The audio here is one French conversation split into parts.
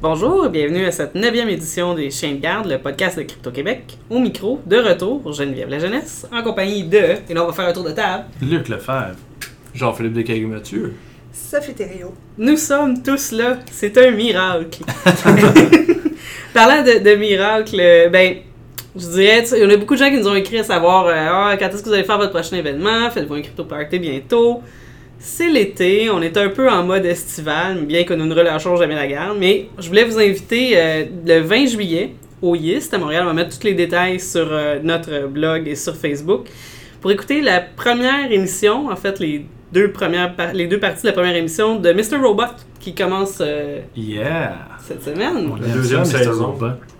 Bonjour et bienvenue à cette neuvième édition des Chiens de garde, le podcast de Crypto Québec. Au micro, de retour, Geneviève La Jeunesse, en compagnie de, et là on va faire un tour de table, Luc Lefebvre. Jean-Philippe Descagues-Mathieu. Sophie Thériault. nous sommes tous là, c'est un miracle. Parlant de, de miracle, ben, je dirais, tu sais, il y en a beaucoup de gens qui nous ont écrit à savoir euh, Ah, quand est-ce que vous allez faire votre prochain événement, faites-vous un crypto party bientôt? C'est l'été, on est un peu en mode estival, bien que nous ne relâchons jamais la garde, mais je voulais vous inviter euh, le 20 juillet au YIST à Montréal. On va mettre tous les détails sur euh, notre blog et sur Facebook pour écouter la première émission, en fait, les deux, premières par- les deux parties de la première émission de Mr. Robot qui commence euh, Yeah! cette semaine. La deuxième saison.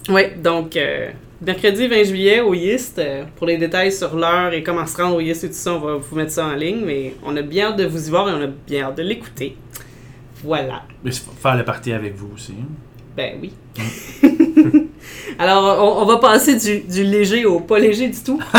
Oui, donc euh, mercredi 20 juillet au YIST. euh, pour les détails sur l'heure et comment se rendre au YIST et tout ça, on va vous mettre ça en ligne. Mais on a bien hâte de vous y voir et on a bien hâte de l'écouter. Voilà. Mais c'est faire le party avec vous aussi. hein? Ben oui. Alors, on, on va passer du, du léger au pas léger du tout.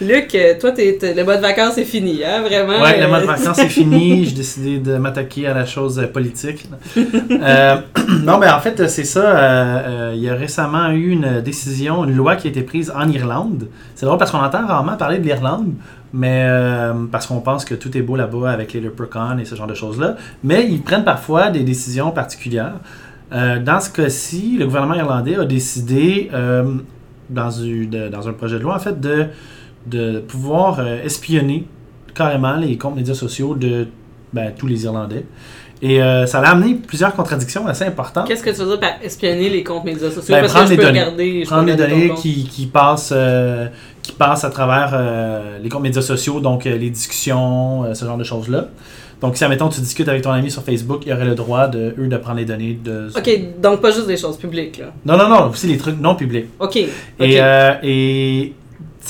Luc, toi, t'es- t'es- le mode vacances est fini, hein, vraiment? Ouais, le euh, mode vacances est fini. J'ai décidé de m'attaquer à la chose euh, politique. Euh, non, mais en fait, c'est ça. euh, il y a récemment eu une décision, une loi qui a été prise en Irlande. C'est drôle parce qu'on entend rarement parler de l'Irlande, mais euh, parce qu'on pense que tout est beau là-bas avec les leprechauns et ce genre de choses-là. Mais ils prennent parfois des décisions particulières. Dans ce cas-ci, le gouvernement irlandais a décidé, dans, une- de- dans un projet de loi, en fait, de, de pouvoir euh, espionner carrément les comptes médias sociaux de ben, tous les Irlandais. Et euh, ça a amené plusieurs contradictions assez importantes. Qu'est-ce que tu veux dire par espionner les comptes médias sociaux? Ben, Parce prendre que je les peux données. regarder... je peux Prendre les données qui, qui, passent, euh, qui passent à travers euh, les comptes médias sociaux, donc les discussions, ce genre de choses-là. Donc, si, admettons, tu discutes avec ton ami sur Facebook, il y aurait le droit, de, eux, de prendre les données de... OK, donc pas juste des choses publiques, là. Non, non, non, aussi les trucs non publics. OK, et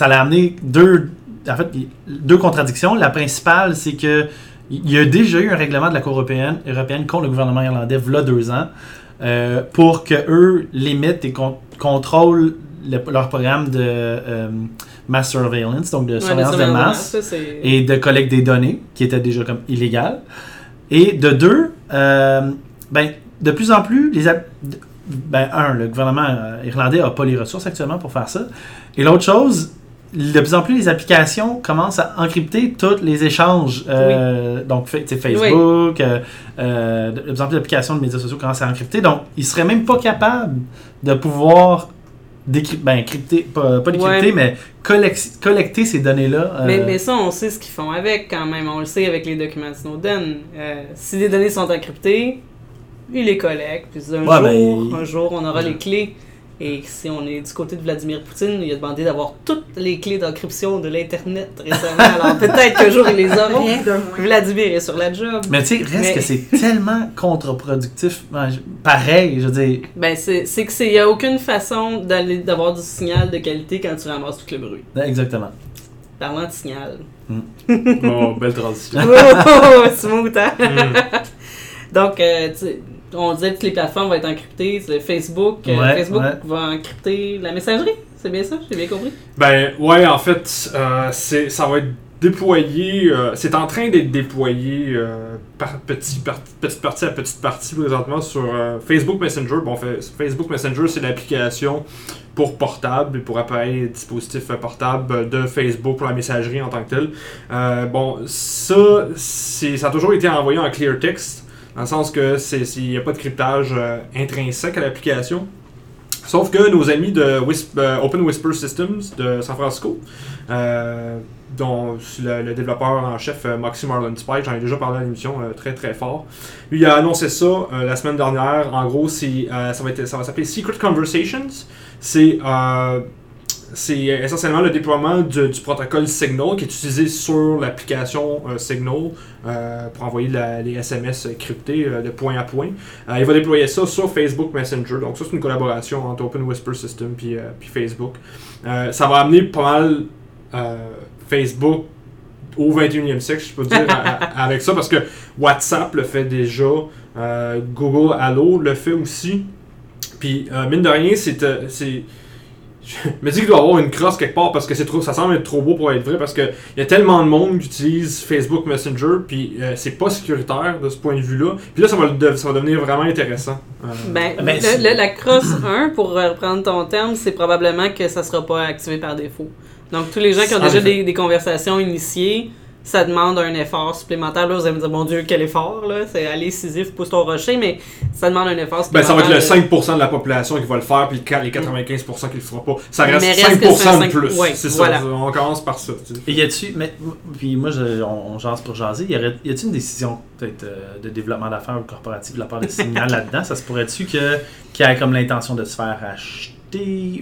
ça l'a amené deux, en fait, deux contradictions. La principale, c'est que il y a déjà eu un règlement de la Cour européenne, européenne contre le gouvernement irlandais, v'là deux ans, euh, pour que eux limitent et con- contrôlent le- leur programme de euh, mass surveillance, donc de Ouais, surveillance de masse ça, et de collecte des données, qui était déjà comme illégal. Et de deux, euh, ben, de plus en plus, les ben, un, le gouvernement irlandais n'a pas les ressources actuellement pour faire ça. Et l'autre chose, de plus en plus, les applications commencent à encrypter tous les échanges. euh, Donc, tu sais, Facebook, euh, euh, de plus en plus d'applications de médias sociaux commencent à encrypter. Donc, ils seraient même pas capables de pouvoir décrypter, ben, crypter, pas, pas décrypter, Ouais. mais collec- collecter ces données-là. euh, Mais, mais ça, on sait ce qu'ils font avec quand même. On le sait avec les documents de Snowden. Euh, si les données sont encryptées, ils les collectent. Puis un, Ouais, jour, ben, un jour, on aura Ouais. les clés. Et si on est du côté de Vladimir Poutine, il a demandé d'avoir toutes les clés d'encryption de l'Internet récemment. Alors peut-être qu'un jour, ils les auront. Rien de moins. Vladimir est sur la job. Mais tu sais, reste Mais- que c'est tellement contre-productif. Pareil, je veux dire. Ben, c'est c'est que c'est il y a aucune façon d'avoir du signal de qualité quand tu ramasses tout le bruit. Exactement. Parlant de signal. Oh, belle transition. oh, oh, oh, smooth, hein? Mm. Donc, euh, tu sais, on disait que toutes les plateformes vont être encryptées. C'est Facebook, euh, Facebook ouais. va encrypter la messagerie. C'est bien ça? J'ai bien compris? Ben, ouais, en fait, euh, c'est, ça va être déployé. euh, c'est en train d'être déployé euh, par petit, par, petite partie à petite partie présentement sur euh, Facebook Messenger. Bon, fait, Facebook Messenger, c'est l'application pour portable et pour appareil et dispositif euh, portable de Facebook pour la messagerie en tant que telle. Euh, bon, ça, c'est, ça a toujours été envoyé en clear text, dans le sens que c'est, il n'y a pas de cryptage euh, intrinsèque à l'application. Sauf que nos amis de euh, Open Whisper Systems de San Francisco, euh, dont le, développeur en chef Moxie Marlin Spike, j'en ai déjà parlé à l'émission très très fort. Lui a annoncé ça la semaine dernière. En gros, ça va, va s'appeler Secret Conversations. C'est c'est essentiellement le déploiement du, protocole Signal qui est utilisé sur l'application euh, Signal euh, pour envoyer les SMS cryptés euh, de point à point. Euh, il va déployer ça sur Facebook Messenger. Donc ça, c'est une collaboration entre Open Whisper System puis, euh, puis Facebook. Euh, ça va amener pas mal euh, Facebook au 21e siècle, je peux dire, avec ça, parce que WhatsApp le fait déjà, euh, Google Allo le fait aussi. Puis, euh, mine de rien, c'est... je me dis qu'il doit y avoir une crosse quelque part parce que c'est trop, ça semble être trop beau pour être vrai parce que il y a tellement de monde qui utilise Facebook Messenger puis euh, c'est pas sécuritaire de ce point de vue-là. Puis là, ça va, ça va devenir vraiment intéressant. Euh, Ben, Ben, le- c'est- le- la crosse 1, pour reprendre ton terme, c'est probablement que ça sera pas activé par défaut. Donc, tous les gens qui ont déjà des, des conversations initiées, ça demande un effort supplémentaire. Là, vous allez me dire, mon Dieu, quel effort, là. C'est aller Sisyphe, pousse ton rocher, mais ça demande un effort ben, ça va être le supplémentaire. 5% de la population qui va le faire, puis le- les 95% qui le fera pas. Ça reste reste que 5% c'est un de plus. ouais, c'est voilà. ça. On commence par ça. tu sais. Et y a-tu, mais, puis moi, je- on, on jase pour jaser, y, aurait- y a-tu une décision peut-être euh, de développement d'affaires ou corporatif de la part de Signal là-dedans? Ça se pourrait-tu que qu'il ait comme l'intention de se faire acheter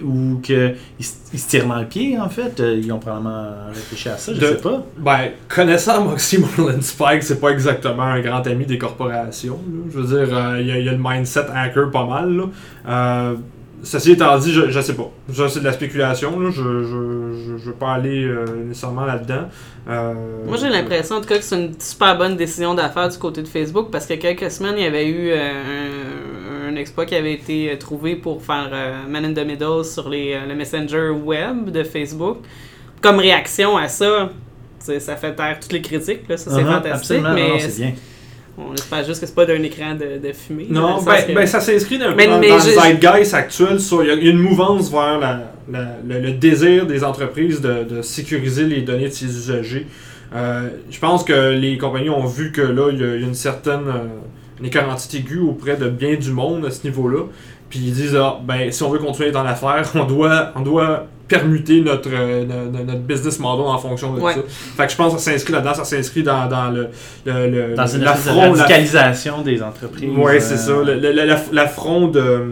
ou qu'ils se tirent dans le pied en fait Euh, Ils ont probablement réfléchi à ça, je De- sais pas. Ben, connaissant Moxie Moreland Spike, c'est pas exactement un grand ami des corporations. là. Je veux dire, euh, il y, a- il y a le mindset hacker pas mal. Là. Euh, ceci étant dit, je, je sais pas. Ça, c'est de la spéculation. Là. Je, je, je, je veux pas aller euh, nécessairement là-dedans. Euh, Moi, j'ai l'impression, en tout cas, que c'est une super bonne décision d'affaires du côté de Facebook parce que quelques semaines, il y avait eu euh, un, un exploit qui avait été euh, trouvé pour faire euh, Man in the Middle sur les, euh, le Messenger web de Facebook. Comme réaction à ça, ça fait taire toutes les critiques. Là. Ça, c'est Uh-huh, fantastique. Mais c'est bien. on espère juste que c'est pas d'un écran de, de fumée. Non, ben, que- ben, ça s'inscrit dans, Mais- dans, mais dans je- le zeitgeist actuel. Il y, a une mouvance vers la- la- le, le désir des entreprises de, de sécuriser les données de ses usagers. Euh, je pense que les compagnies ont vu que là, il y a, il y a une certaine euh, une écœurantite aiguë auprès de bien du monde à ce niveau-là. Puis ils disent, ah, ben, si on veut continuer dans l'affaire, on doit, on doit permuter notre, euh, no- no- notre business model en fonction de Ouais. ça. Fait que je pense que ça s'inscrit là-dedans, ça s'inscrit dans, dans le, le, le- Dans une espèce de l'affront, la- radicalisation des entreprises. Ouais, euh, c'est ça. Le- le- le- l'aff- L'affront de-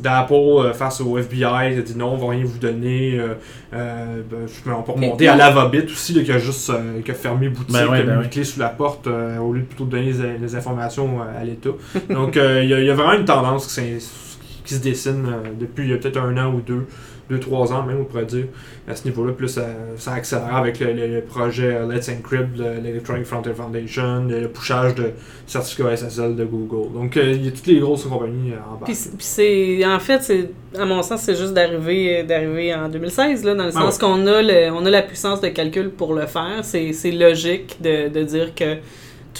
d'Apple euh, face au FBI, il a dit non, on va rien vous donner. euh, euh, ben, je- on peut remonter Mais- à Lavabit aussi, là, qui a juste euh, qui a fermé boutique, Ben ouais, qui a ben mis ouais. une clé sous la porte euh, au lieu de plutôt de donner les, les informations euh, à l'État. Donc, euh, il y, a- il y a vraiment une tendance qui, qui se dessine euh, depuis il y a peut-être un an ou deux. Deux, trois ans même, on pourrait dire, à ce niveau-là. Plus ça, ça accélère avec le, le- le projet euh, Let's Encrypt, le- l'Electronic Frontier Foundation, le, le pushage de certificats SSL de Google. Donc, euh, il y a toutes les grosses compagnies en bas. Puis, c'est- puis c'est en fait c'est à mon sens c'est juste d'arriver d'arriver en 2016 là dans le Ah sens qu'on a le, on a la puissance de calcul pour le faire c'est c'est logique de, de dire que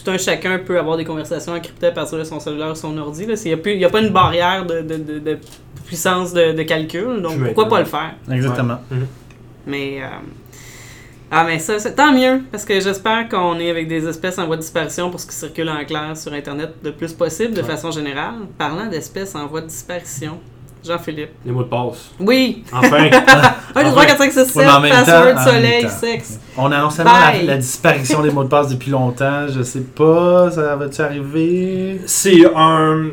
tout un chacun peut avoir des conversations encryptées à partir de son cellulaire ou son ordi là. Il n'y a, pas une barrière de, de, de, de puissance de, de calcul donc pourquoi pas le faire? Exactement. mais euh, ah mais ça c'est tant mieux parce que j'espère qu'on est avec des espèces en voie de disparition pour ce qui circule en clair sur internet le plus possible de Ouais. façon générale. Parlant d'espèces en voie de disparition Jean-Philippe Les mots de passe. oui Enfin! 1, 2, 3, 4, 5, 6, 7, Ouais, mais en même temps, password, en même soleil, temps. sexe. On annonce la, la disparition des mots de passe depuis longtemps. Je sais pas, ça va-tu arriver? C'est un.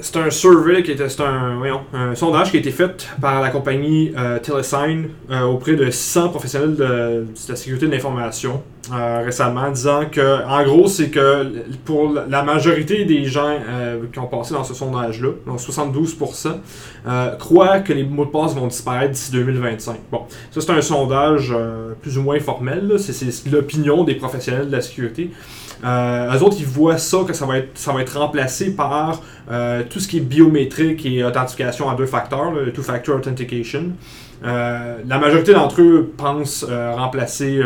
C'est un survey qui était. C'est un, sondage qui a été fait par la compagnie euh, Telesign euh, auprès de 600 professionnels de, la sécurité de l'information euh, récemment, disant que, en gros, c'est que pour la majorité des gens qui ont passé dans ce sondage-là, donc 72%, euh, croient que les mots de passe vont disparaître d'ici 2025. Bon, ça c'est un sondage plus ou moins formel, c'est l'opinion des professionnels de la sécurité. Euh, eux autres, ils voient ça, que ça va être, remplacé par euh, tout ce qui est biométrique et authentification à deux facteurs, le two-factor authentication. Euh, la majorité d'entre eux pensent euh, remplacer,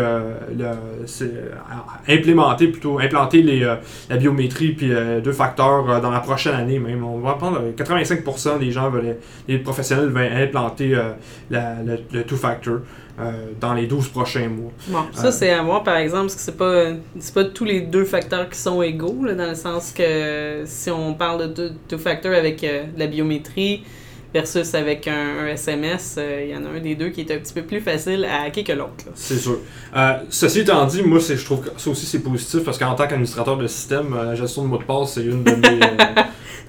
implémenter plutôt, implanter les, la biométrie puis deux facteurs dans la prochaine année même. On va prendre euh, 85% des gens veulent, professionnels veulent implanter la- le, le two-factor euh, dans les 12 prochains mois. Bon, ça, Euh. c'est à voir, par exemple, parce que c'est pas, pas tous les deux facteurs qui sont égaux, là, dans le sens que si on parle de deux, deux facteurs avec euh, de la biométrie versus avec un, un SMS, il y en a un des deux qui est un petit peu plus facile à hacker que l'autre. C'est sûr. Ceci étant dit, moi, je trouve que ça aussi c'est positif parce qu'en tant qu'administrateur de système, la gestion de mots de passe, c'est une de mes,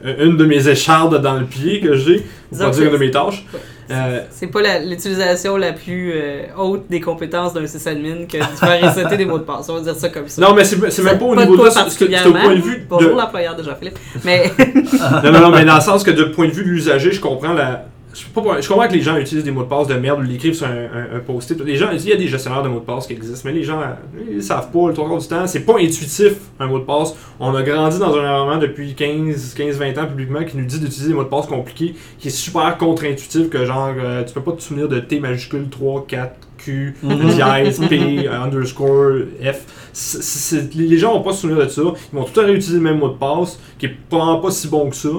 une de mes échardes dans le pied que j'ai, pour pas dire une de mes tâches. Euh, C'est pas l'utilisation la, plus euh, haute des compétences d'un sysadmin que de faire resetter des mots de passe. On va dire ça comme ça. non, mais c'est même pas au de niveau de toi ça, c'est au point de vue de... L'employeur de Jean-Philippe. Mais non, non, non, mais dans le sens que de point de vue de l'usager, je comprends la, je, peux pas- je comprends que les gens utilisent des mots de passe de merde ou l'écrivent sur un, un- un post-it. Les gens, il y a des gestionnaires de mots de passe qui existent, mais les gens, ils savent pas le trois quarts du temps. C'est pas intuitif un mot de passe. On a grandi dans un environnement depuis 15, 15 20 ans publiquement qui nous dit d'utiliser des mots de passe compliqués, qui est super contre-intuitif, que genre, euh, tu peux pas te souvenir de T majuscule 3, 4, Q, Mhm. dièse, P, euh, underscore, F. Les les gens vont pas se souvenir de ça. Ils vont tout le temps réutiliser le même mot de passe, qui est pas, pas si bon que ça.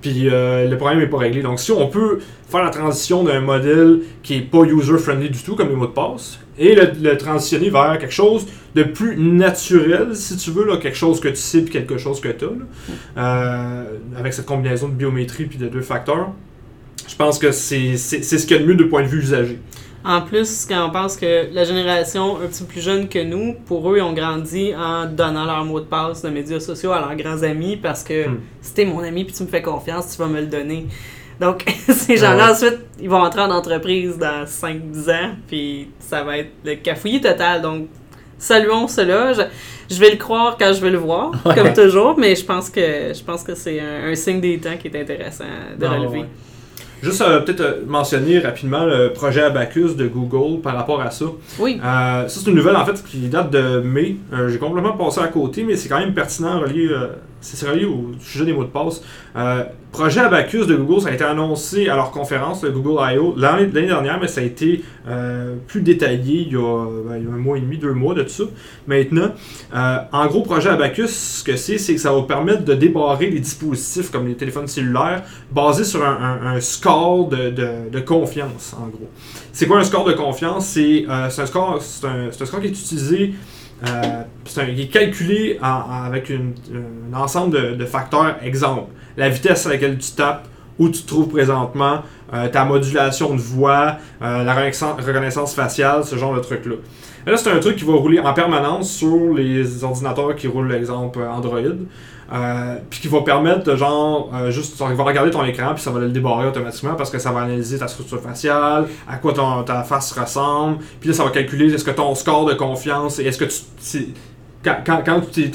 Puis euh, le problème est pas réglé. Donc si on peut faire la transition d'un modèle qui est pas user-friendly du tout, comme les mots de passe, et le, transitionner vers quelque chose de plus naturel, si tu veux, quelque chose que tu sais puis quelque chose que tu as, avec cette combinaison de biométrie puis de deux facteurs, je pense que c'est ce qu'il y a de mieux de point de vue usager. En plus, quand on pense que la génération un petit peu plus jeune que nous, pour eux, ils ont grandi en donnant leur mot de passe de médias sociaux à leurs grands amis parce que Hmm. si t'es mon ami puis tu me fais confiance, tu vas me le donner. Donc, ces gens-là, Ah ouais. ensuite, ils vont entrer en entreprise dans 5-10 ans, puis ça va être le cafouillis total. Donc, saluons cela. Je, je vais le croire quand je vais le voir, Ouais. comme toujours, mais je pense que je pense que c'est un, un signe des temps qui est intéressant de Ah, relever. ouais. Juste euh, peut-être euh, mentionner rapidement le projet Abacus de Google par rapport à ça. Oui. Euh, ça, c'est une nouvelle en fait qui date de mai. J'ai complètement passé à côté, mais c'est quand même pertinent relié, c'est relié au sujet des mots de passe? Euh, projet Abacus de Google, ça a été annoncé à leur conférence, le Google I.O., l'année dernière, mais ça a été euh, plus détaillé il y, a, ben, il y a un mois et demi, deux mois de ça. Maintenant, euh, en gros, projet Abacus, ce que c'est, c'est que ça va permettre de débarrer les dispositifs comme les téléphones cellulaires basés sur un, score de, de- confiance, en gros. C'est quoi un score de confiance? C'est euh, un, un, un score qui est utilisé, c'est un- qui est calculé avec une- un ensemble de, facteurs. Exemple, la vitesse à laquelle tu tapes, où tu te trouves présentement, euh, ta modulation de voix, euh, la reconnaissance, faciale, ce genre de trucs-là. Là, c'est un truc qui va rouler en permanence sur les ordinateurs qui roulent, l'exemple Android. Euh, puis qui va permettre de genre juste il va regarder ton écran puis ça va le débarrer automatiquement parce que ça va analyser ta structure faciale, à quoi ton, ta face ressemble, puis là ça va calculer est-ce que ton score de confiance est-ce que tu quand, quand, quand tu es,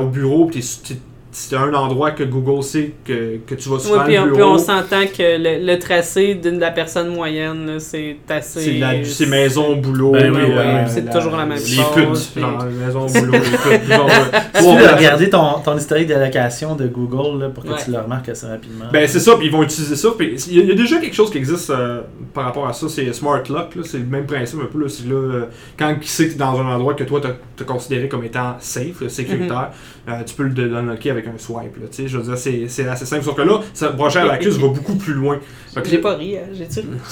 au bureau t'es- t'es- c'est un endroit que Google sait que, que tu vas souvent puis au on, bureau. puis on s'entend que le, le tracé de la personne moyenne, là, c'est assez. c'est la- c'est maison, boulot, Ben oui, et, oui, euh, c'est toujours la même les chose, putes, puis- genre, maison, boulot, les putes, genre, Tu peux regarder ton, ton historique d'allocation de Google là, pour que Ouais. tu le remarques assez rapidement. Ben c'est ça, puis ils vont utiliser ça. puis Il y, a- il y a déjà quelque chose qui existe euh, par rapport à ça, c'est Smart Lock. là, C'est le même principe un peu. Là, c'est là, euh, quand qui sait que tu es dans un endroit que toi tu as considéré comme étant safe, là, sécuritaire, euh, tu peux le l'unlocker avec un swipe. Là, tu sais, je veux dire, c'est c'est assez simple. Sauf que là, ça, projet à l'accuse va beaucoup plus loin. J'ai pas ri, hein,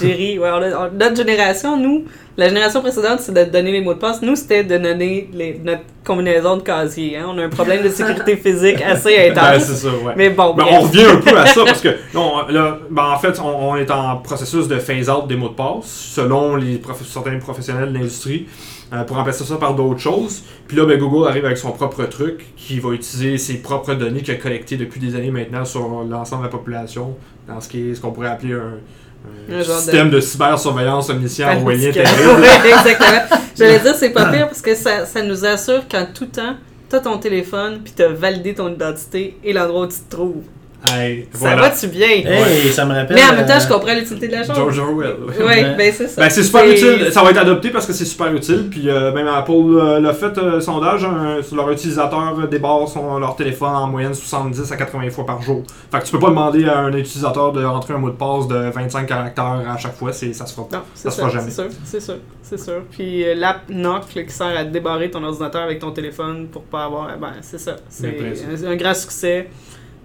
j'ai ri. Ouais, on a- on- notre génération, nous, la génération précédente, c'est de donner les mots de passe. Nous, c'était de donner les- notre combinaison de casier. hein. On a un problème de sécurité physique assez Ben, intense. ça, ouais. mais bon, Ben, on revient un peu à ça parce que non, là, ben, en fait, on, on est en processus de phase-out des mots de passe selon les prof- certains professionnels de l'industrie euh, pour remplacer ça par d'autres choses. Puis là, ben, Google arrive avec son propre truc qui va utiliser ses propres données qu'il a collectées depuis des années maintenant sur l'ensemble de la population dans ce qui est ce qu'on pourrait appeler un, système de, cybersurveillance omniscient terrible. Ouais, exactement. J'allais dire, c'est pas pire parce que ça, ça nous assure qu'en tout temps, t'as ton téléphone puis t'as validé ton identité et l'endroit où tu te trouves. Hey, Ça voilà. va-tu bien? Hey, ça me rappelle. Mais en même temps, euh, je comprends l'utilité de la chose. George Orwell. Oui, Ouais. ben c'est ça. Ben, c'est super utile, ça va être adopté parce que c'est super utile. Puis euh, même Apple euh, l'a fait euh, sondage hein, sur leurs utilisateurs euh, débarrent son, leur téléphone en moyenne 70 à 80 fois par jour. Fait que tu peux pas demander à un utilisateur de rentrer un mot de passe de 25 caractères à chaque fois, c'est, ça se fera pas. Non, c'est Ça se sûr, fera c'est jamais. sûr, c'est sûr, c'est sûr. Puis euh, l'app Knock là, qui sert à débarrer ton ordinateur avec ton téléphone pour pas avoir. Ben, c'est ça. C'est un, un grand succès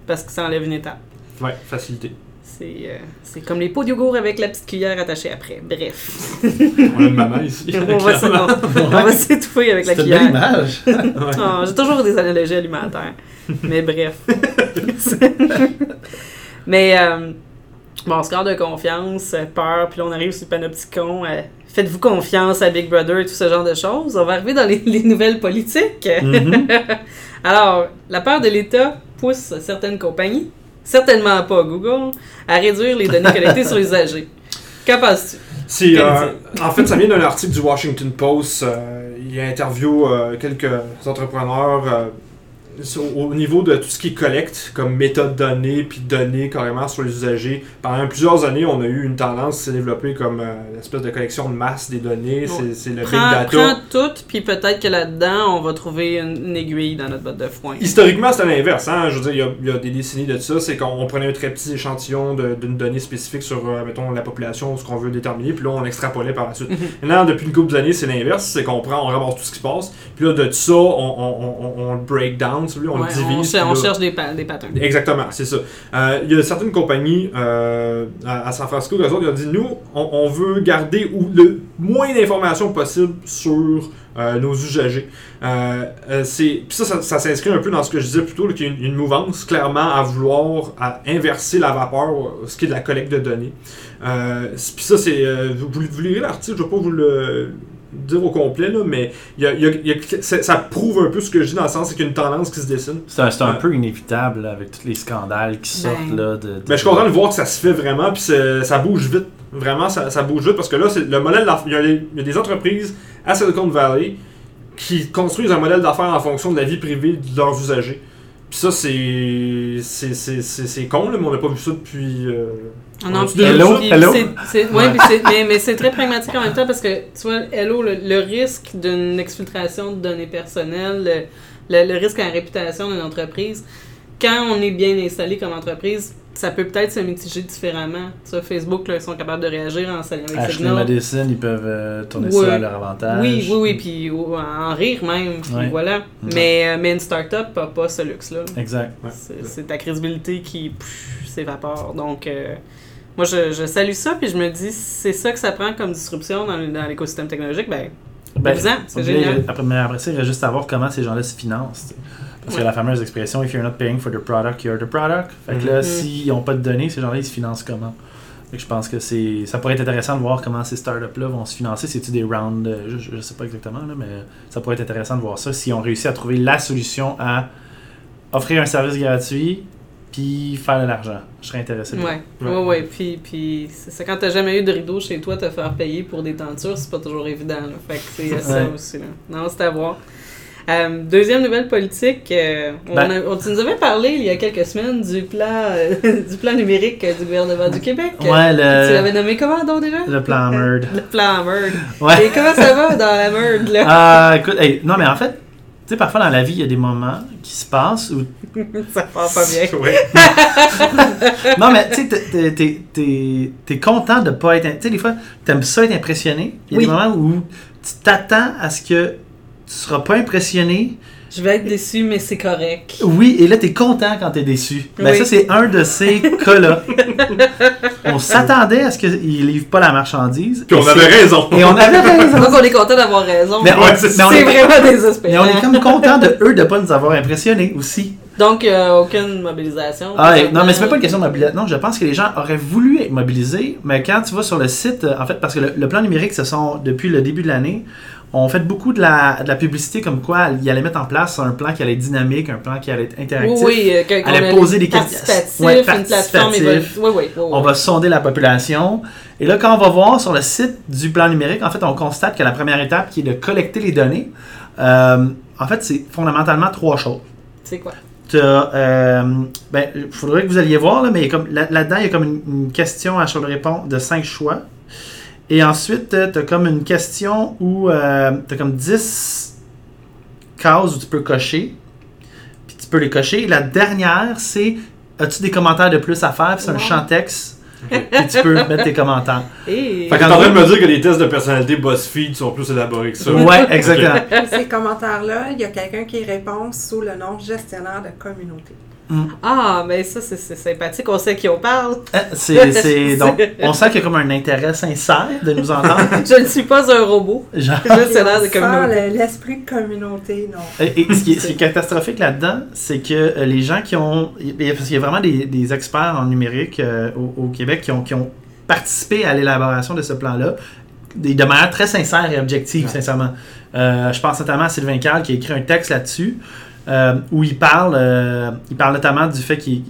parce que ça enlève une étape. Ouais, facilité. C'est euh, c'est comme les pots de yogourt avec la petite cuillère attachée après. Bref. On a une maman ici. on va s'é- on- on va s'étouffer avec la C'est une belle cuillère. image. Ouais. J'ai toujours des analogies alimentaires. Mais bref. Mais euh, bon, score de confiance, peur, puis là on arrive sur le panopticon. euh, Faites-vous confiance à Big Brother et tout ce genre de choses. On va arriver dans les, les nouvelles politiques. Mhm. Alors, la peur de l'État pousse certaines compagnies, certainement pas Google, à réduire les données collectées sur les usagers. Qu'en penses-tu? Euh, en fait, ça vient d'un article du Washington Post. euh, il interview euh, quelques entrepreneurs. Au, au niveau de tout ce qui collecte, comme méthode donnée, puis données carrément sur les usagers, pendant plusieurs années, on a eu une tendance qui s'est développée comme euh, une espèce de collection de masse des données. C'est- C'est le big Prends, data. prends tout, puis peut-être que là-dedans, on va trouver une, une aiguille dans notre botte de foin. Historiquement, c'était l'inverse. Hein? Je veux dire, il y a- il y, a des décennies de ça. C'est qu'on on prenait un très petit échantillon d'une donnée spécifique sur, euh, mettons, la population, ce qu'on veut déterminer, puis là, on extrapolait par la suite. Mhm. Maintenant, depuis une couple d'années, c'est l'inverse. C'est qu'on prend, on ramasse tout ce qui se passe, puis là, de ça, on, on, on, on break down, on Ouais, le divise. on, cher- cherche des, pa- des patterns. Exactement, c'est ça. Euh, Il y a certaines compagnies euh, à, à San Francisco, eux autres, ils ont dit nous, on, on veut garder le moins d'informations possible sur euh, nos usagers. C'est- Puis ça, ça, ça s'inscrit un peu dans ce que je disais plus tôt, qu'il y a une, une mouvance clairement à vouloir à inverser la vapeur, ce qui est de la collecte de données. Puis ça, c'est. vous- vous lirez l'article, je ne vais pas vous le dire au complet, là, mais il y a- il y a- il y a- ça, prouve un peu ce que je dis dans le sens, c'est qu'il y a une tendance qui se dessine. C'est un, c'est un Ouais. peu inévitable là, avec tous les scandales qui sortent. Ben. Là, de, de- Mais je suis content de voir que ça se fait vraiment, puis ça bouge vite. Vraiment, ça, ça bouge vite parce que là, c'est le modèle il y, a des, il y a des entreprises à Silicon Valley qui construisent un modèle d'affaires en fonction de la vie privée de leurs usagers. Puis ça, c'est. C'est c'est- c'est- c'est con, là, mais on n'a pas vu ça depuis. euh, non, puis- Hello, ça? puis hello? c'est- c'est- ouais, Ouais. puis c'est- mais, mais c'est très pragmatique en même temps parce que, tu vois, Hello, le, le risque d'une exfiltration de données personnelles, le, le- le risque à la réputation d'une entreprise, quand on est bien installé comme entreprise, ça peut peut-être se mitiger différemment. Tu vois, Facebook, là, ils sont capables de réagir en avec Ashley Signal. Madison, ils peuvent euh, tourner ça à leur avantage. Oui, oui, oui, puis ou- en rire même, puis voilà. Mais, euh, mais une start-up n'a pas ce luxe-là. Exact. Ouais. C'est c'est ta crédibilité qui pff, s'évapore. Donc, euh, moi, je, je salue ça, puis je me dis, c'est ça que ça prend comme disruption dans, dans l'écosystème technologique. Ben, Ben, c'est génial. Après, mais après ça, il reste juste à voir comment ces gens-là se financent. Parce Ouais. que la fameuse expression If you're not paying for the product, you're the product. Fait que là, Mhm. s'ils n'ont pas de données, ces gens-là, ils se financent comment? Fait que je pense que c'est ça pourrait être intéressant de voir comment ces startups-là vont se financer. C'est-tu des rounds euh, je, je sais pas exactement, là, mais ça pourrait être intéressant de voir ça. Si on réussit à trouver la solution à offrir un service gratuit puis faire de l'argent. Je serais intéressé. ouais, Ouais. ouais, ouais. Puis, puis c'est ça, quand t'as jamais eu de rideau chez toi, te faire payer pour des tentures, c'est pas toujours évident. Là. Fait que c'est ça Ouais. aussi. Là. Non, c'est à voir. Euh, deuxième nouvelle politique, euh, on Ben- a- on- tu nous avais parlé il y a quelques semaines du plan, euh, du plan numérique du gouvernement du Québec. Ouais, Tu le, l'avais nommé comment donc déjà? le plan Merd. Le plan Merd. Ouais. Et comment ça va dans la merde là? Ah, écoute, hey, non, mais en fait, tu sais, parfois dans la vie, il y a des moments qui se passent où ça part pas bien. Non, mais tu sais, t'es- t'es- t'es- t'es t'es content de pas être. Tu sais, des fois, t'aimes ça être impressionné. Il y a Oui. des moments où tu t'attends à ce que tu seras pas impressionné. Je vais être déçu, mais c'est correct. Oui, et là, t'es content quand t'es déçu. Ben, Oui. ça, c'est un de ces cas-là. On s'attendait à ce qu'ils livrent pas la marchandise. Puis on avait c'est- raison. Et on avait raison. Donc on est content d'avoir raison. Mais on, Ouais, c'est mais on c'est est, vraiment désespérant. mais on est comme content de eux de pas nous avoir impressionnés aussi. Donc euh, aucune mobilisation. Ah, et- non, mais c'est même pas une question de mobilisation. Non, je pense que les gens auraient voulu être mobilisés, mais quand tu vas sur le site, euh, en fait, parce que le, le plan numérique, ce sont, depuis le début de l'année, on fait beaucoup de la, de la publicité comme quoi ils allaient mettre en place un plan qui allait être dynamique, un plan qui allait être Oui, interactif. oui, euh, que- qu'on Elle a a posé les des questions. Ouais, une plateforme. Oui, oui, oui, oui. On va sonder la population. Et là, quand on va voir sur le site du plan numérique, en fait, on constate que la première étape, qui est de collecter les données, euh, en fait, c'est fondamentalement trois choses. C'est quoi? T'as, euh, ben, il faudrait que vous alliez voir, là, mais il là- là-dedans, il y a comme une, une question à choix de réponse de 5 choix. Et ensuite, tu as comme une question où tu as comme 10 cases où tu peux cocher. Puis tu peux les cocher. Et la dernière, c'est as-tu des commentaires de plus à faire? Puis c'est un champ texte. Et tu peux mettre tes commentaires. Et... Fait que t'es en train de me dire que les tests de personnalité BuzzFeed sont plus élaborés que ça. Ouais, exactement. Ces commentaires-là, il y a quelqu'un qui répond sous le nom gestionnaire de communauté. Ah, mais ça, c'est sympathique. On sait qui on parle. Euh, C'est, c'est- donc, on sent qu'il y a comme un intérêt sincère de nous entendre. Je ne suis pas un robot. Genre, de communauté. l'esprit de communauté, non. Et, et ce, qui est, ce qui est catastrophique là-dedans, c'est que euh, les gens qui ont. il y a- Parce qu'il y a vraiment des, des experts en numérique euh, au, au Québec qui ont, qui ont participé à l'élaboration de ce plan-là de de manière très sincère et objective, Ouais. sincèrement. Euh, je pense notamment à Sylvain Carl qui a écrit un texte là-dessus euh, où il parle, euh, il parle notamment du fait qu'il il-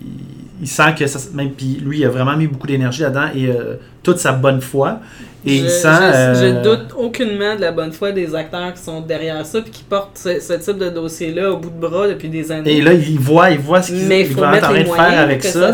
il sent que ça, même puis lui il a vraiment mis beaucoup d'énergie là-dedans et euh, toute sa bonne foi. Je, je- euh, je doute aucunement de la bonne foi des acteurs qui sont derrière ça puis qui portent ce, ce type de dossier-là au bout de bras depuis des années. Et là, il voit, il voit ce qu'il Mais il il faut va être mettre en train de faire avec ça.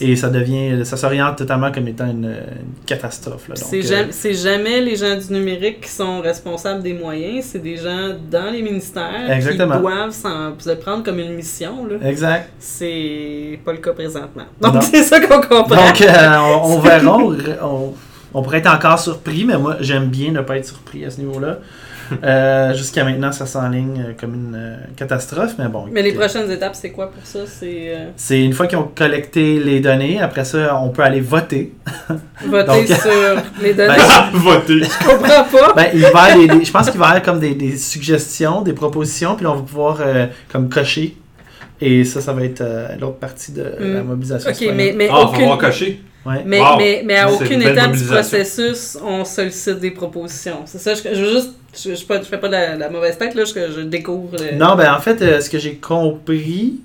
Et ça devient, ça s'oriente totalement comme étant une, une catastrophe. C'est euh, jamais, jamais les gens du numérique qui sont responsables des moyens, c'est des gens dans les ministères Exactement. qui doivent s'en- se prendre comme une mission. là. Exact. C'est pas le cas présentement. Donc c'est ça qu'on comprend. Donc, euh, on, on verra. On, on- on pourrait être encore surpris, mais moi, j'aime bien ne pas être surpris à ce niveau-là. Euh, Jusqu'à maintenant, ça s'enligne euh, comme une euh, catastrophe, mais bon. Mais les prochaines étapes, c'est quoi pour ça? C'est euh, C'est une fois qu'ils ont collecté les données, après ça, on peut aller voter. voter Donc- sur les données. Ben, Voter. Je comprends pas. Ben, il va je pense qu'il va y avoir comme des, des suggestions, des propositions, puis on va pouvoir euh, comme cocher. Et ça, ça va être euh, l'autre partie de la Mm. mobilisation. ok, citoyenne. mais, mais Ah, aucune. avoir coché. Ouais. Mais, Wow. mais, mais à aucune étape du processus, on sollicite des propositions. C'est ça, je, je veux juste. Je, je, je fais pas de la, la mauvaise tête, là, je, je découvre. le- Non, ben en fait, euh, ce que j'ai compris,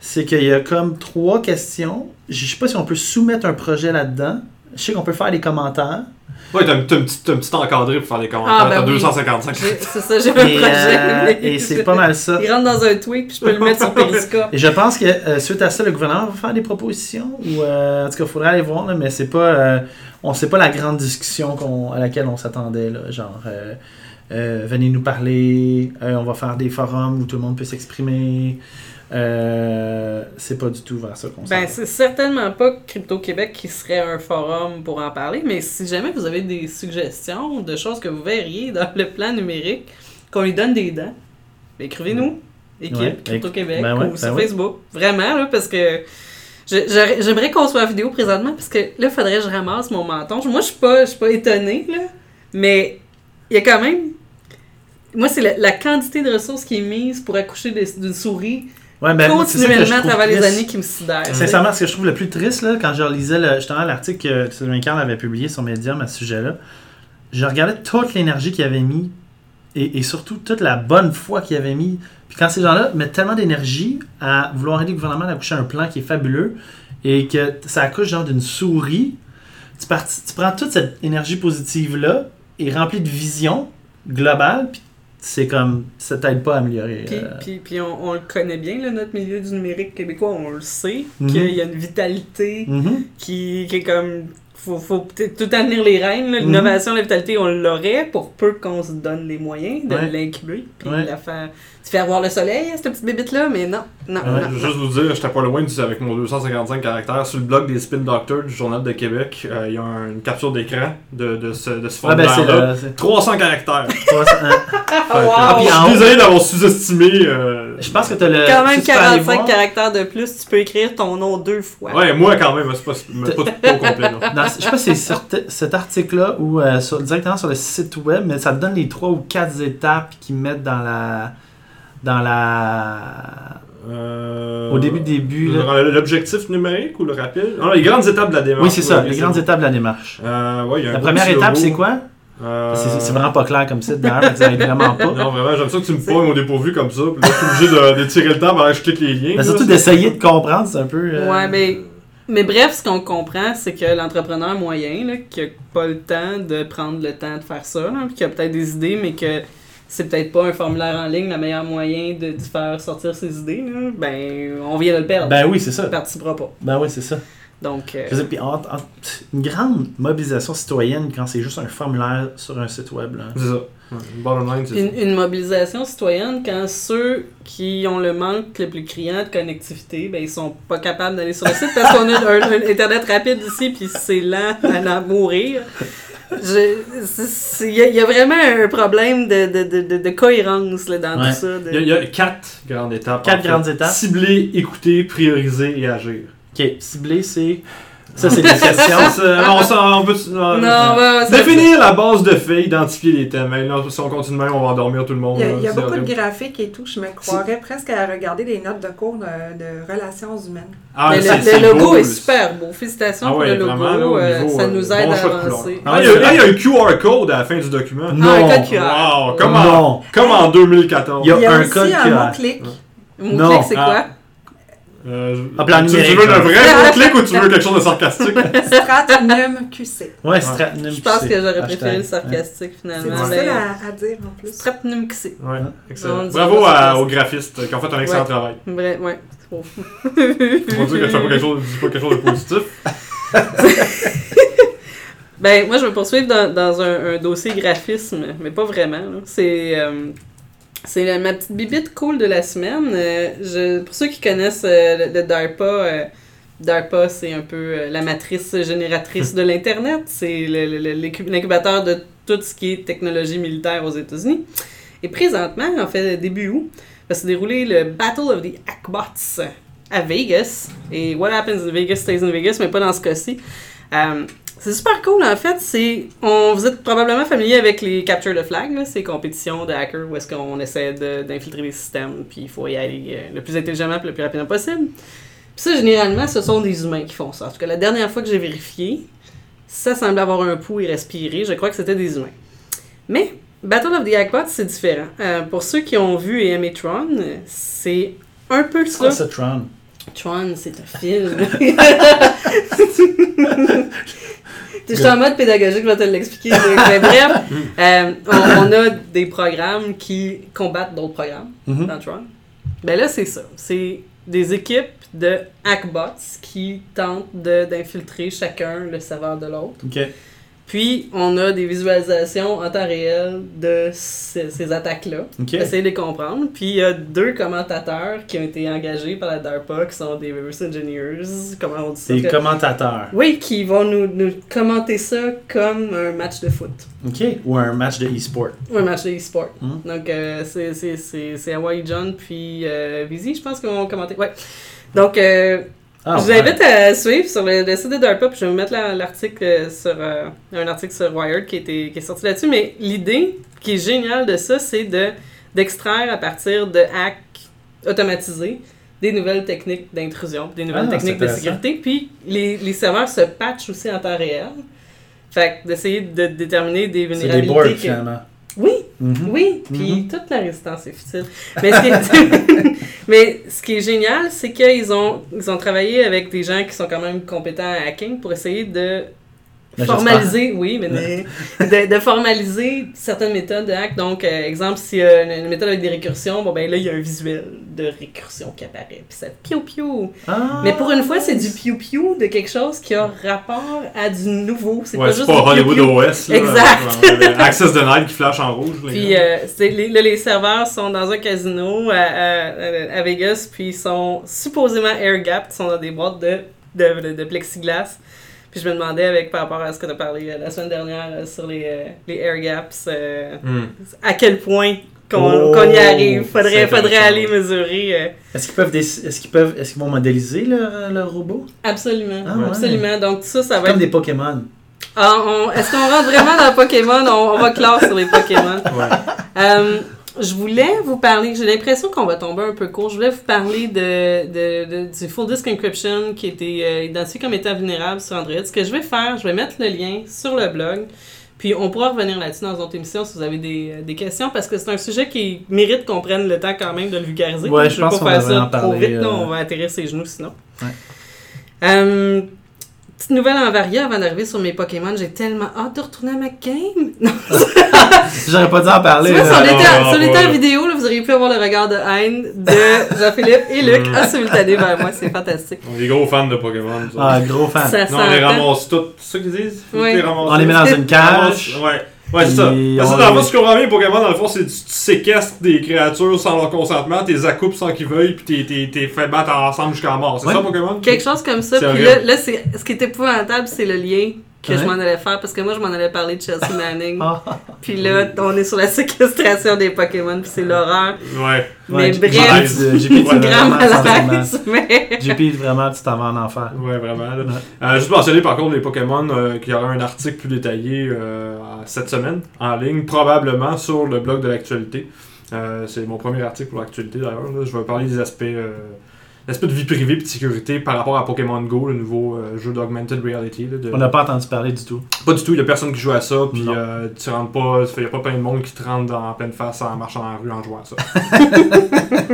c'est qu'il y a comme trois questions. Je sais pas si on peut soumettre un projet là-dedans. Je sais qu'on peut faire des commentaires. Ouais, t'as un, petit, t'as un petit encadré pour faire des commentaires. Ah, ben t'as oui. 255. J'ai- C'est ça, j'ai un Et, projet. euh, et c'est pas mal ça. Il rentre dans un tweet, puis je peux le mettre sur Periscope. Et je pense que euh, suite à ça, le gouvernement va faire des propositions. Ou euh, en tout cas, il faudrait aller voir, là, mais c'est pas. euh, on sait pas la grande discussion qu'on- à laquelle on s'attendait. là, Genre, euh, euh, venez nous parler, euh, on va faire des forums où tout le monde peut s'exprimer. Euh, c'est pas du tout vers ça qu'on s'en Ben, c'est certainement pas Crypto-Québec qui serait un forum pour en parler, mais si jamais vous avez des suggestions de choses que vous verriez dans le plan numérique, qu'on lui donne des dents, ben, écrivez-nous. Équipe Ouais, Crypto-Québec ben ouais, ou ben sur ouais. Facebook. Vraiment, là, parce que j'aimerais qu'on soit en vidéo présentement, parce que là, il faudrait que je ramasse mon menton. Moi, je suis pas, je suis pas étonnée, là, mais il y a quand même... Moi, c'est la, la quantité de ressources qui est mise pour accoucher d'une souris Ouais, ben, continuellement à travers les années qui me sidèrent. Sincèrement, ce que je trouve le plus triste, là, quand je relisais le, justement l'article que Sylvain Carl avait publié sur Medium à ce sujet-là, je regardais toute l'énergie qu'il avait mis et, et surtout toute la bonne foi qu'il avait mis. Puis quand ces gens-là mettent tellement d'énergie à vouloir aider le gouvernement à accoucher un plan qui est fabuleux et que ça accouche genre d'une souris, tu, parti- tu prends toute cette énergie positive-là et remplie de vision globale, puis c'est comme, ça t'aide pas à améliorer. Puis, euh, puis, puis on, on le connaît bien, là, notre milieu du numérique québécois, on le sait, Mhm. qu'il y a une vitalité mhm. qui, qui est comme. Faut, faut peut-être tout en tenir les rênes. là. L'innovation, la vitalité, on l'aurait pour peu qu'on se donne les moyens de Ouais. l'incuber. Puis Ouais. de la faire. Tu fais avoir le soleil, cette petite bébite-là, mais non. Non, Ouais. non, Je veux non. juste vous dire, j'étais pas loin du- avec mon 255 caractères. Sur le blog des Spin Doctors du Journal de Québec, euh, il y a un- une capture d'écran de, de ce, de ce Ah, ben, c'est formulaire-là. le- c'est- 300 caractères. toi, ça- hein. Ah, wow! Je suis désolé d'avoir sous-estimé. euh, Je pense que t'as le. Quand même si tu peux aller 45 voir- caractères de plus, tu peux écrire ton nom deux fois. Ouais, moi quand même, c'est pas, pas, pas au complet. Dans- je sais pas si c'est cet article-là ou euh, directement sur le site web, mais ça te donne les trois ou quatre étapes qu'ils mettent dans la. Dans la. Euh, Au début, début. L'objectif numérique ou le rapide? Ah, Les grandes étapes de la démarche. Oui, c'est ça, Ouais, les grandes étapes de la démarche. Euh, ouais, il y a un La première étape, c'est quoi? Euh, C'est vraiment pas clair comme site d'ailleurs, ça aide vraiment pas. Non, vraiment, j'aime ça que tu me pognes au dépourvu comme ça. Puis là, je suis obligé de, de tirer le temps pendant que je clique les liens. Mais là, surtout d'essayer de comprendre, c'est un peu. euh, Ouais, mais, mais bref, ce qu'on comprend, c'est que l'entrepreneur moyen, là, qui a pas le temps de prendre le temps de faire ça, là, puis qui a peut-être des idées, mais que c'est peut-être pas un formulaire en ligne le meilleur moyen de, de faire sortir ses idées, là, ben, on vient de le perdre. Ben oui, c'est ça. Il participera pas. Ben oui, c'est ça. Donc, euh, Je veux dire, puis en- en- une grande mobilisation citoyenne quand c'est juste un formulaire sur un site web. Là. C'est ça. Line, c'est une, ça. une mobilisation citoyenne, quand ceux qui ont le manque le plus criant de connectivité, ben, ils sont pas capables d'aller sur le site parce qu'on a un, un Internet rapide ici, puis c'est lent à en mourir. Il y, a- il y a vraiment un problème de, de, de, de, de cohérence là, dans Ouais. tout ça. de- Il y, a, il y a quatre grandes étapes. Quatre en fait. grandes étapes. Cibler, écouter, prioriser et agir. Ok, ciblé, c'est. Ça, c'est des questions. On s'en- on peut- non, Définir la base de fait, identifier les thèmes. Hey, non, si on continue de même, on va endormir tout le monde. Il y a, là, il y a c'est beaucoup de graphiques et tout. Je me croirais presque à regarder des notes de cours de, de relations humaines. Ah, Mais c'est- le, c'est le logo beau, est super beau. Félicitations Ah pour le logo. vraiment, là, au euh, niveau, ça euh, nous aide bon à choix de couleur. avancer. Ah, il y a- ah, il y a un QR code à la fin du document. Non. Ah, un code QR. Wow, comme, en, Non. comme en 2014. Il y a Il y a un aussi code un QR. mot-clic. Mon Non. clic, c'est Ah. quoi? Euh, Ah, plan tu, tu veux le genre. vrai mot-clic ou tu veux quelque chose de sarcastique? Stratnum QC. Ouais, Stratnum Je pense QC. que j'aurais préféré le sarcastique C'est finalement. difficile mais- à, à dire en plus. Stratnum QC. Ouais, excellent. dit Bravo à- aux graphistes qui ont fait un excellent Ouais. travail. Vrai, ouais. c'est trop. On dire que je fais pas quelque chose, pas quelque chose de positif. Ben, moi, je vais poursuivre dans, dans un, un dossier graphisme, mais pas vraiment. C'est euh, c'est ma petite bibite cool de la semaine. Euh, je, pour ceux qui connaissent euh, le, DARPA, euh, DARPA, c'est un peu la matrice génératrice de l'Internet. C'est l'incubateur de tout ce qui est technologie militaire aux États-Unis. Et présentement, en fait, début août, va se dérouler le Battle of the Hackbots à Vegas. Et What Happens in Vegas stays in Vegas, mais pas dans ce cas-ci. C'est super cool en fait. C'est, on, vous êtes probablement familier avec les Capture the Flag, ces compétitions de hackers où est-ce qu'on essaie d'infiltrer les systèmes, puis il faut y aller euh, le plus intelligemment et le plus rapidement possible. Puis ça, généralement, ce sont des humains qui font ça. En tout cas, la dernière fois que j'ai vérifié, ça semblait avoir un pouls et respirer. Je crois que c'était des humains. Mais Battle of the Hackbots, c'est différent. Euh, pour ceux qui ont vu et aimé Tron, c'est un peu C'est ça. quoi ça, Tron? Tron, c'est un film. Je suis en mode pédagogique, je vais te l'expliquer. Mais bref, euh, on, on a des programmes qui combattent d'autres programmes dans Tron. Ben là, c'est ça. C'est des équipes de hackbots qui tentent d'infiltrer chacun le serveur de l'autre. Ok. Puis, on a des visualisations en temps réel de ces, ces attaques-là. Ok. Essayer de les comprendre. Puis, il y a deux commentateurs qui ont été engagés par la DARPA, qui sont des reverse engineers. Comment on dit ça? C'est Que- commentateur. Oui, qui vont nous, nous commenter ça comme un match de foot. Ok. Ou un match de e-sport. Ou un match de e-sport. Mhm. Donc, euh, c'est- c'est- c'est c'est Hawaii John puis euh, Vizy, je pense, qui vont commenter. Ouais. Donc, euh, Ah, je vous ouais. invite à suivre sur le, le site de DARPA, puis je vais vous mettre la- l'article euh, sur euh, un article sur Wired qui, était, qui est sorti là-dessus. Mais l'idée qui est géniale de ça, c'est de d'extraire à partir de hacks automatisés des nouvelles techniques d'intrusion, des nouvelles Ah, techniques de sécurité. Puis les, les serveurs se patchent aussi en temps réel. Fait que d'essayer de déterminer des C'est des vulnérabilités. boards, que- finalement. Oui, Mhm. oui, puis Mhm. toute la résistance est futile. Mais ce qui est, mais ce qui est génial, c'est qu'ils ont, ils ont travaillé avec des gens qui sont quand même compétents à hacking pour essayer de formaliser, oui, mais de, de- de formaliser certaines méthodes de hack. Donc, euh, exemple, s'il y a une, une méthode avec des récursions, bon ben là, il y a un visuel de récursion qui apparaît, puis ça piou piou. Ah. Mais pour une fois, c'est du piou piou de quelque chose qui a rapport à du nouveau. C'est Ouais, pas juste pas Hollywood piou-piou. OS. Là, Exact. Euh, Access denied qui flash en rouge. les Puis euh, les, là, les serveurs sont dans un casino à, à- à Vegas, puis ils sont supposément air gapped, ils sont dans des boîtes de, de, de- de plexiglas. Puis je me demandais, avec par rapport à ce que tu as parlé euh, la semaine dernière euh, sur les, euh, les air gaps, Hmm. à quel point qu'on Oh, qu'on y arrive. Faudrait, faudrait aller mesurer. euh, Est-ce qu'ils peuvent, est-ce qu'ils peuvent, est-ce qu'ils vont modéliser leur, leur robot? absolument. Ah ouais. Absolument. Donc ça, ça va Comme être... des Pokémon. Ah, on- Est-ce qu'on rentre vraiment dans Pokémon? On, on va clore sur les Pokémon. Ouais. Je voulais vous parler, j'ai l'impression qu'on va tomber un peu court. Je voulais vous parler de, de- de- du full disk encryption qui a été euh, identifié comme étant vulnérable sur Android. Ce que je vais faire, je vais mettre le lien sur le blog. Puis on pourra revenir là-dessus dans une autre émission si vous avez des, euh, des questions parce que c'est un sujet qui mérite qu'on prenne le temps quand même de le vulgariser. Ouais, je je veux pense pas qu'on faire ça trop parler, vite, euh. on va atterrir ses genoux sinon. Ouais. Euh, petite nouvelle en varia avant d'arriver sur mes Pokémon. J'ai tellement hâte de retourner à ma game. Non, J'aurais pas dû en parler. vois, là. voilà. en vidéo, là, vous auriez pu avoir le regard de haine de Jean-Philippe et Luc Mm. en simultané vers moi. C'est fantastique. On est des gros fans de Pokémon. autres. Ah, gros fan. Ça non, on les ramasse toutes. C'est ça qu'ils disent? Oui. les. On les met dans une cage. Ouais. Ouais, c'est ça. Parce que dans le fond, ce qu'on comprends bien, Pokémon, dans le fond, c'est que tu, séquestres des créatures sans leur consentement, t'es accoupes sans qu'ils veuillent, puis t'es- t'es t'es fait battre ensemble jusqu'à mort. C'est Ouais. ça, Pokémon? Quelque chose comme ça. Puis là, là c'est, ce qui est épouvantable, c'est le lien que je m'en allais faire parce que moi, je m'en allais parler de Chelsea Manning. Ah, Puis là, on est sur la séquestration des Pokémon, puis c'est l'horreur. Ouais. Mais ouais, bref, es grand malaise. Mais... JP, vraiment, tu t'en vas en enfer. Ouais, vraiment. là. Euh, juste mentionner par contre les Pokémon euh, qu'il y aura un article plus détaillé euh, cette semaine en ligne, probablement sur le blog de l'actualité. Euh, c'est mon premier article pour l'actualité d'ailleurs. là. Je vais parler des aspects, euh, l'aspect de vie privée et de sécurité par rapport à Pokémon Go, le nouveau euh, jeu d'augmented reality. là, de- On n'a pas entendu parler du tout. Pas du tout, il y a personne qui joue à ça, puis euh, tu rentres pas, il y a pas plein de monde qui te rentre dans, en pleine face en marchant dans la rue en jouant à ça.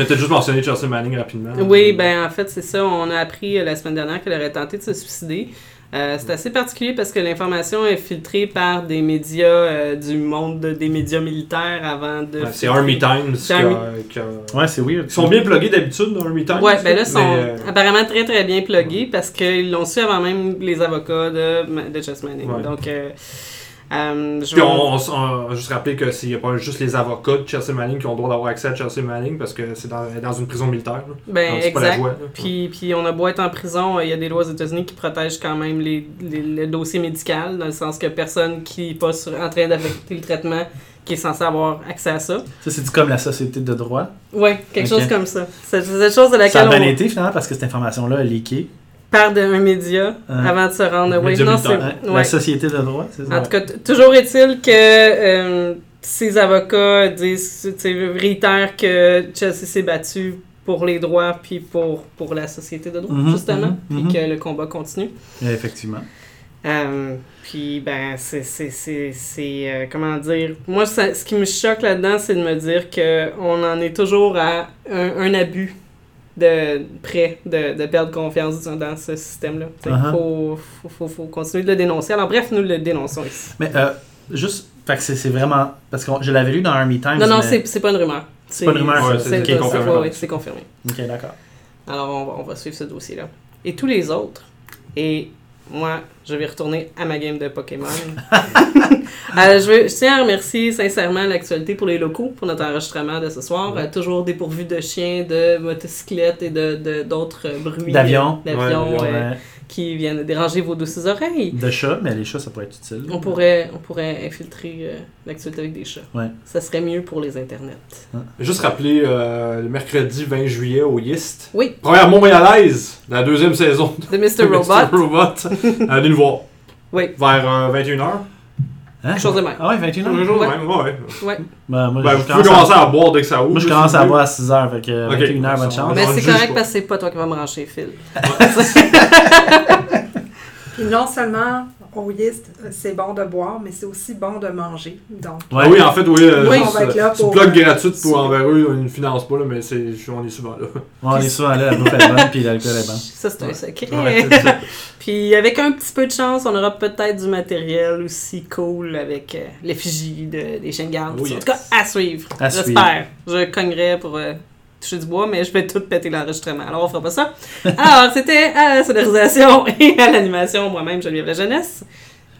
A peut-être juste mentionné Chelsea Manning rapidement. Oui, ben en fait, c'est ça. On a appris euh, la semaine dernière qu'elle aurait tenté de se suicider. Euh, c'est assez particulier parce que l'information est filtrée par des médias euh, du monde de- des médias militaires avant de. Ouais, c'est Army Times qui, C'est a- Army- qui a- Ouais, c'est weird. Ils sont bien pluggés d'habitude dans Army Times. Ouais, ben là, ils sont euh, apparemment très très bien pluggés parce qu'ils l'ont su avant même les avocats de, de Chess Manning. Ouais. Donc, euh, je Puis vais- on, on, on juste rappeler que c'est pas juste les avocats de Chelsea Manning qui ont le droit d'avoir accès à Chelsea Manning parce que c'est dans, dans une prison militaire. ben, pas la exact. joie, là. Puis, puis on a beau être en prison, il y a des lois aux États-Unis qui protègent quand même les, les- le dossier médical, dans le sens que personne qui n'est pas sur- en train d'affecter le traitement qui est censé avoir accès à ça. Ça, c'est comme la société de droit. Ouais, quelque chose comme ça. C'est c'est cette chose de Ça a laquelle bien on été finalement parce que cette information-là a leaké. part d'un média Hein? avant de se rendre. Oui, non, c'est. Ouais. La société de droit, c'est ça? En tout cas, toujours est-il que euh, ces avocats disent, réitèrent que Chelsea s'est battu pour les droits puis pour, pour la société de droit, Mhm, justement, mhm, puis que le combat continue. Effectivement. Euh, puis, ben, c'est. c'est- c'est- c'est, euh, comment dire? Moi, ça- ce qui me choque là-dedans, c'est de me dire qu'on en est toujours à un, un abus de près de, de perdre confiance dans ce système-là. Il Uh-huh. faut, faut, faut, faut continuer de le dénoncer. Alors, bref, nous le dénonçons ici. Mais euh, juste, c'est vraiment. Parce que je l'avais lu dans Army Times. Non, non, mais- c'est pas une rumeur. C'est pas une rumeur, Ouais, c'est confirmé. ouais, c'est confirmé. Ok, d'accord. Alors, on va, on va suivre ce dossier-là. Et tous les autres. Et moi, je vais retourner à ma game de Pokémon. Euh, je, veux, je tiens à remercier sincèrement l'actualité pour les locaux, pour notre enregistrement de ce soir. Ouais. Euh, toujours dépourvu de chiens, de motocyclettes et de de- d'autres bruits. D'avions. d'avions, Ouais, Ouais. Qui viennent déranger vos douces oreilles. De chats, mais les chats, ça pourrait être utile. On pourrait, on pourrait infiltrer euh, l'actualité avec des chats. Ouais. Ça serait mieux pour les internets. Juste rappeler euh, le mercredi 20 juillet au YIST. Oui, Première Montréalaise, la deuxième saison de Mr. Robot. Mr. Robot. Allez nous voir. Oui. Vers euh, 21h. Hein? Quelque chose de même. Ah ouais, 21 ans? Toujours jour Ouais. même, ouais. Ouais. Ben, moi, Ben, je vous pouvez commencer à... à boire dès que ça ouvre. Moi, je commence à boire à 6 h, fait que Ok. 21 h, bonne On chance. Mais c'est correct pas. parce que c'est pas toi qui vas me brancher, Phil. Puis non seulement au yeast, euh, c'est bon de boire, mais c'est aussi bon de manger. Donc, Ouais. Ah oui, en fait, oui. euh, Oui. On va être là euh, c'est une pour, plug gratuite pour envers eux. Ils ne financent pas, là, mais c'est, on est souvent là. On est souvent là, la bouffe est bonne, puis l'alcool est bon. Ça, c'est un secret. Ouais. Puis avec un petit peu de chance, on aura peut-être du matériel aussi cool avec euh, l'effigie de, des garde. Oh, En yes. tout cas, à suivre. J'espère. Je cognerai pour euh, toucher du bois, mais je vais tout péter l'enregistrement. Alors, on fera pas ça. Alors, c'était à la sonorisation et à l'animation, moi-même, Geneviève La Jeunesse.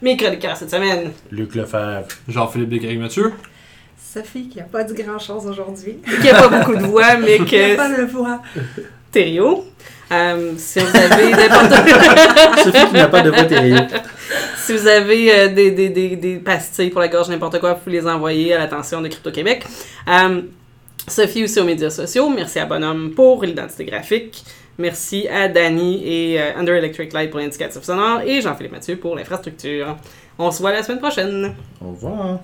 Mes chroniqueurs cette semaine. Luc Lefebvre. Jean-Philippe Descartes Mathieu. Sophie, qui n'a pas dit grand-chose aujourd'hui. Qui a pas beaucoup de voix, mais Qui n'a que pas de voix. Thériault. Euh, si vous avez n'importe Sophie qui n'a pas de voix terrible. Si vous avez euh, des, des, des, des pastilles pour la gorge, n'importe quoi, vous pouvez les envoyer à l'attention de Crypto-Québec. Euh, Sophie aussi aux médias sociaux. Merci à Bonhomme pour l'identité graphique. Merci à Danny et euh, Under Electric Light pour l'indicatif sonore. Et Jean-Philippe Mathieu pour l'infrastructure. On se voit la semaine prochaine. Au revoir.